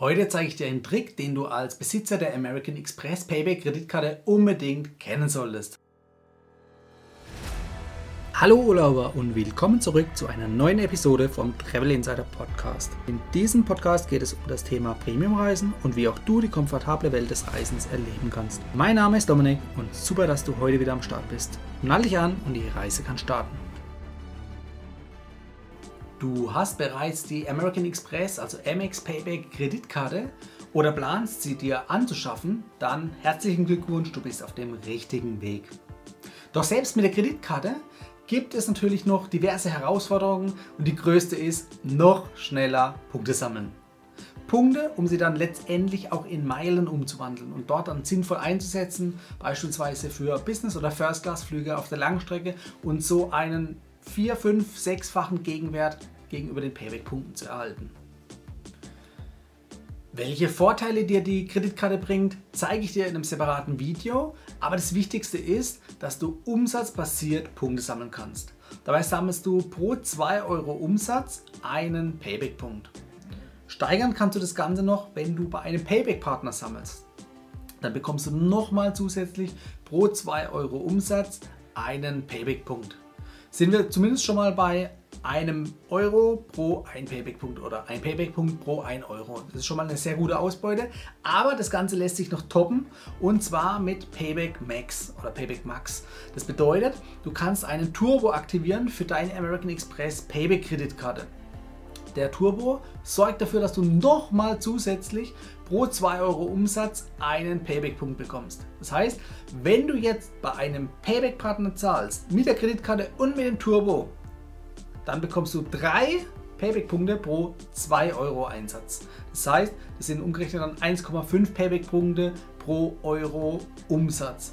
Heute zeige ich dir einen Trick, den du als Besitzer der American Express Payback Kreditkarte unbedingt kennen solltest. Hallo Urlauber und willkommen zurück zu einer neuen Episode vom Travel Insider Podcast. In diesem Podcast geht es um das Thema Premiumreisen und wie auch du die komfortable Welt des Reisens erleben kannst. Mein Name ist Dominik und super, dass du heute wieder am Start bist. Nall dich an und die Reise kann starten. Du hast bereits die American Express, also Amex Payback Kreditkarte oder planst sie dir anzuschaffen, dann herzlichen Glückwunsch, du bist auf dem richtigen Weg. Doch selbst mit der Kreditkarte gibt es natürlich noch diverse Herausforderungen und die größte ist, noch schneller Punkte sammeln. Punkte, um sie dann letztendlich auch in Meilen umzuwandeln und dort dann sinnvoll einzusetzen, beispielsweise für Business- oder First-Class-Flüge auf der Langstrecke und so einen vier, fünf, sechsfachen Gegenwert gegenüber den Payback-Punkten zu erhalten. Welche Vorteile dir die Kreditkarte bringt, zeige ich dir in einem separaten Video. Aber das Wichtigste ist, dass du umsatzbasiert Punkte sammeln kannst. Dabei sammelst du pro 2 Euro Umsatz einen Payback-Punkt. Steigern kannst du das Ganze noch, wenn du bei einem Payback-Partner sammelst. Dann bekommst du nochmal zusätzlich pro 2 Euro Umsatz einen Payback-Punkt. Sind wir zumindest schon mal bei einem Euro pro ein Payback-Punkt oder ein Payback-Punkt pro ein Euro. Das ist schon mal eine sehr gute Ausbeute, aber das Ganze lässt sich noch toppen und zwar mit Payback Max oder Payback Max. Das bedeutet, du kannst einen Turbo aktivieren für deine American Express Payback-Kreditkarte. Der Turbo sorgt dafür, dass du nochmal zusätzlich pro 2 Euro Umsatz einen Payback-Punkt bekommst. Das heißt, wenn du jetzt bei einem Payback-Partner zahlst, mit der Kreditkarte und mit dem Turbo, dann bekommst du drei Payback-Punkte pro 2 Euro Einsatz. Das heißt, das sind umgerechnet dann 1,5 Payback-Punkte pro Euro Umsatz.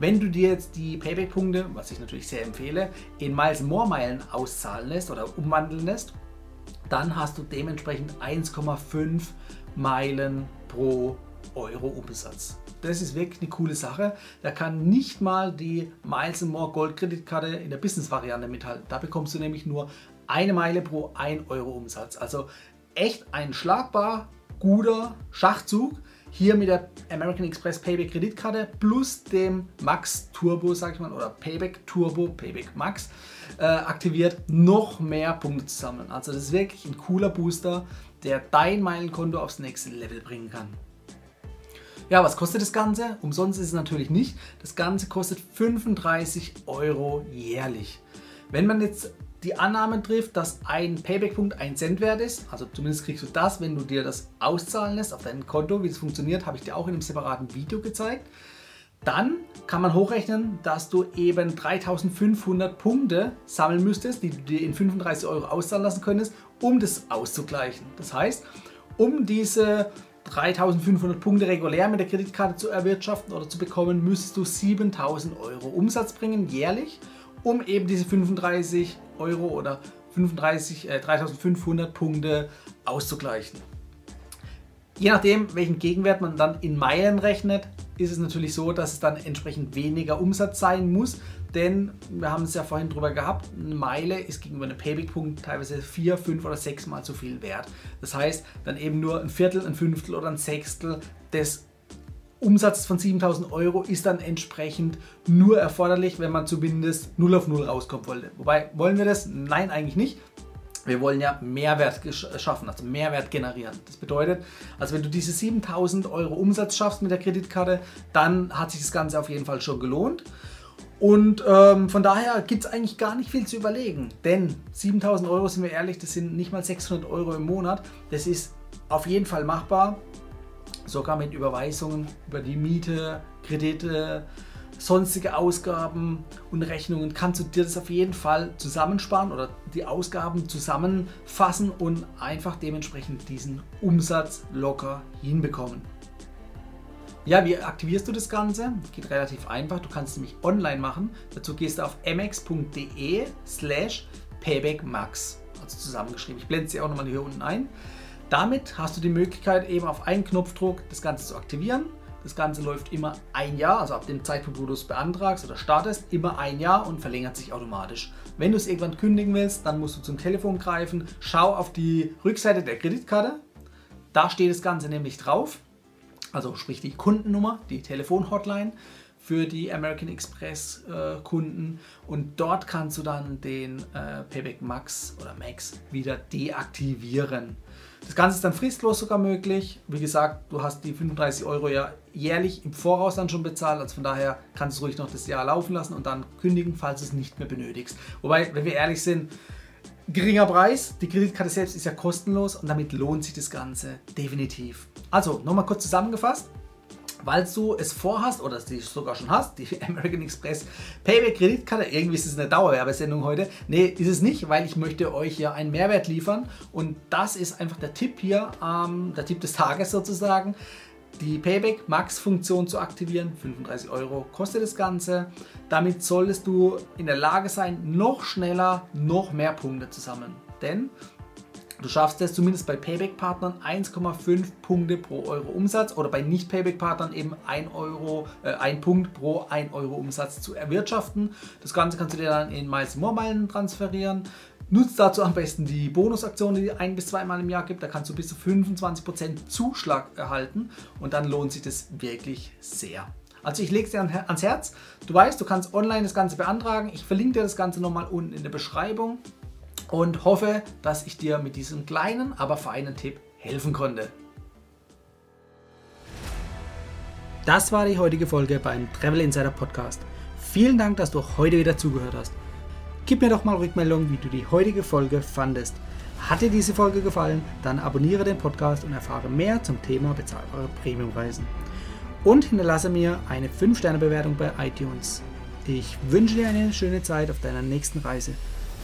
Wenn du dir jetzt die Payback-Punkte, was ich natürlich sehr empfehle, in Miles More Meilen auszahlen lässt oder umwandeln lässt, dann hast du dementsprechend 1,5 Meilen pro Euro Umsatz. Das ist wirklich eine coole Sache. Da kann nicht mal die Miles More Gold Kreditkarte in der Business-Variante mithalten. Da bekommst du nämlich nur eine Meile pro 1 Euro Umsatz. Also echt ein schlagbar guter Schachzug. Hier mit der American Express Payback Kreditkarte plus dem Max Turbo, sag ich mal, oder Payback Turbo, Payback Max, äh, aktiviert, noch mehr Punkte zu sammeln. Also das ist wirklich ein cooler Booster, der dein Meilenkonto aufs nächste Level bringen kann. Ja, was kostet das Ganze? Umsonst ist es natürlich nicht. Das Ganze kostet 35 Euro jährlich. Wenn man jetzt die Annahme trifft, dass ein Payback-Punkt 1 Cent wert ist, also zumindest kriegst du das, wenn du dir das auszahlen lässt auf dein Konto, wie es funktioniert, habe ich dir auch in einem separaten Video gezeigt. Dann kann man hochrechnen, dass du eben 3500 Punkte sammeln müsstest, die du dir in 35 Euro auszahlen lassen könntest, um das auszugleichen. Das heißt, um diese 3500 Punkte regulär mit der Kreditkarte zu erwirtschaften oder zu bekommen, müsstest du 7000 Euro Umsatz bringen jährlich, um eben diese 35 Euro oder 35, äh, 3500 Punkte auszugleichen. Je nachdem, welchen Gegenwert man dann in Meilen rechnet, ist es natürlich so, dass es dann entsprechend weniger Umsatz sein muss, denn wir haben es ja vorhin drüber gehabt, eine Meile ist gegenüber einem Payback-Punkt teilweise vier, fünf oder sechs Mal so viel wert. Das heißt, dann eben nur ein Viertel, ein Fünftel oder ein Sechstel des Umsatzes von 7000 Euro ist dann entsprechend nur erforderlich, wenn man zumindest 0 auf 0 rauskommen wollte. Wobei, wollen wir das? Nein, eigentlich nicht. Wir wollen ja Mehrwert schaffen, also Mehrwert generieren. Das bedeutet, also wenn du diese 7000 Euro Umsatz schaffst mit der Kreditkarte, dann hat sich das Ganze auf jeden Fall schon gelohnt. Und ähm, von daher gibt es eigentlich gar nicht viel zu überlegen. Denn 7000 Euro, sind wir ehrlich, das sind nicht mal 600 Euro im Monat. Das ist auf jeden Fall machbar. Sogar mit Überweisungen über die Miete, Kredite, sonstige Ausgaben und Rechnungen kannst du dir das auf jeden Fall zusammensparen oder die Ausgaben zusammenfassen und einfach dementsprechend diesen Umsatz locker hinbekommen. Ja, wie aktivierst du das Ganze? Geht relativ einfach. Du kannst es nämlich online machen. Dazu gehst du auf mx.de slash paybackmax. Also zusammengeschrieben. Ich blende sie auch nochmal hier unten ein. Damit hast du die Möglichkeit, eben auf einen Knopfdruck das Ganze zu aktivieren. Das Ganze läuft immer ein Jahr, also ab dem Zeitpunkt, wo du es beantragst oder startest, immer ein Jahr und verlängert sich automatisch. Wenn du es irgendwann kündigen willst, dann musst du zum Telefon greifen, schau auf die Rückseite der Kreditkarte Da steht das Ganze nämlich drauf, also sprich die Kundennummer, die Telefonhotline für die American Express äh, Kunden und dort kannst du dann den äh, Payback Max oder Max wieder deaktivieren. Das Ganze ist dann fristlos sogar möglich. Wie gesagt, du hast die 35 Euro ja jährlich im Voraus dann schon bezahlt, also von daher kannst du ruhig noch das Jahr laufen lassen und dann kündigen, falls du es nicht mehr benötigst. Wobei, wenn wir ehrlich sind, geringer Preis, die Kreditkarte selbst ist ja kostenlos und damit lohnt sich das Ganze definitiv. Also, nochmal kurz zusammengefasst weil du es vorhast oder die sogar schon hast, die American Express Payback Kreditkarte. Irgendwie ist es eine Dauerwerbesendung heute. Nee, ist es nicht, weil ich möchte euch hier einen Mehrwert liefern und das ist einfach der Tipp hier, ähm, der Tipp des Tages sozusagen. Die Payback Max Funktion zu aktivieren, 35 Euro kostet das Ganze. Damit solltest du in der Lage sein, noch schneller, noch mehr Punkte zu sammeln. Denn Du schaffst es zumindest bei Payback-Partnern 1,5 Punkte pro Euro Umsatz oder bei Nicht-Payback-Partnern eben 1, Euro, äh, 1 Punkt pro 1 Euro Umsatz zu erwirtschaften. Das Ganze kannst du dir dann in Miles More Meilen transferieren. Nutzt dazu am besten die Bonusaktion, die ein bis zweimal im Jahr gibt. Da kannst du bis zu 25% Zuschlag erhalten und dann lohnt sich das wirklich sehr. Also ich lege es dir ans Herz. Du weißt, du kannst online das Ganze beantragen. Ich verlinke dir das Ganze nochmal unten in der Beschreibung und hoffe, dass ich dir mit diesem kleinen, aber feinen Tipp helfen konnte. Das war die heutige Folge beim Travel Insider Podcast. Vielen Dank, dass du heute wieder zugehört hast. Gib mir doch mal Rückmeldung, wie du die heutige Folge fandest. Hat dir diese Folge gefallen, dann abonniere den Podcast und erfahre mehr zum Thema bezahlbare Premiumreisen. Und hinterlasse mir eine 5-Sterne-Bewertung bei iTunes. Ich wünsche dir eine schöne Zeit auf deiner nächsten Reise.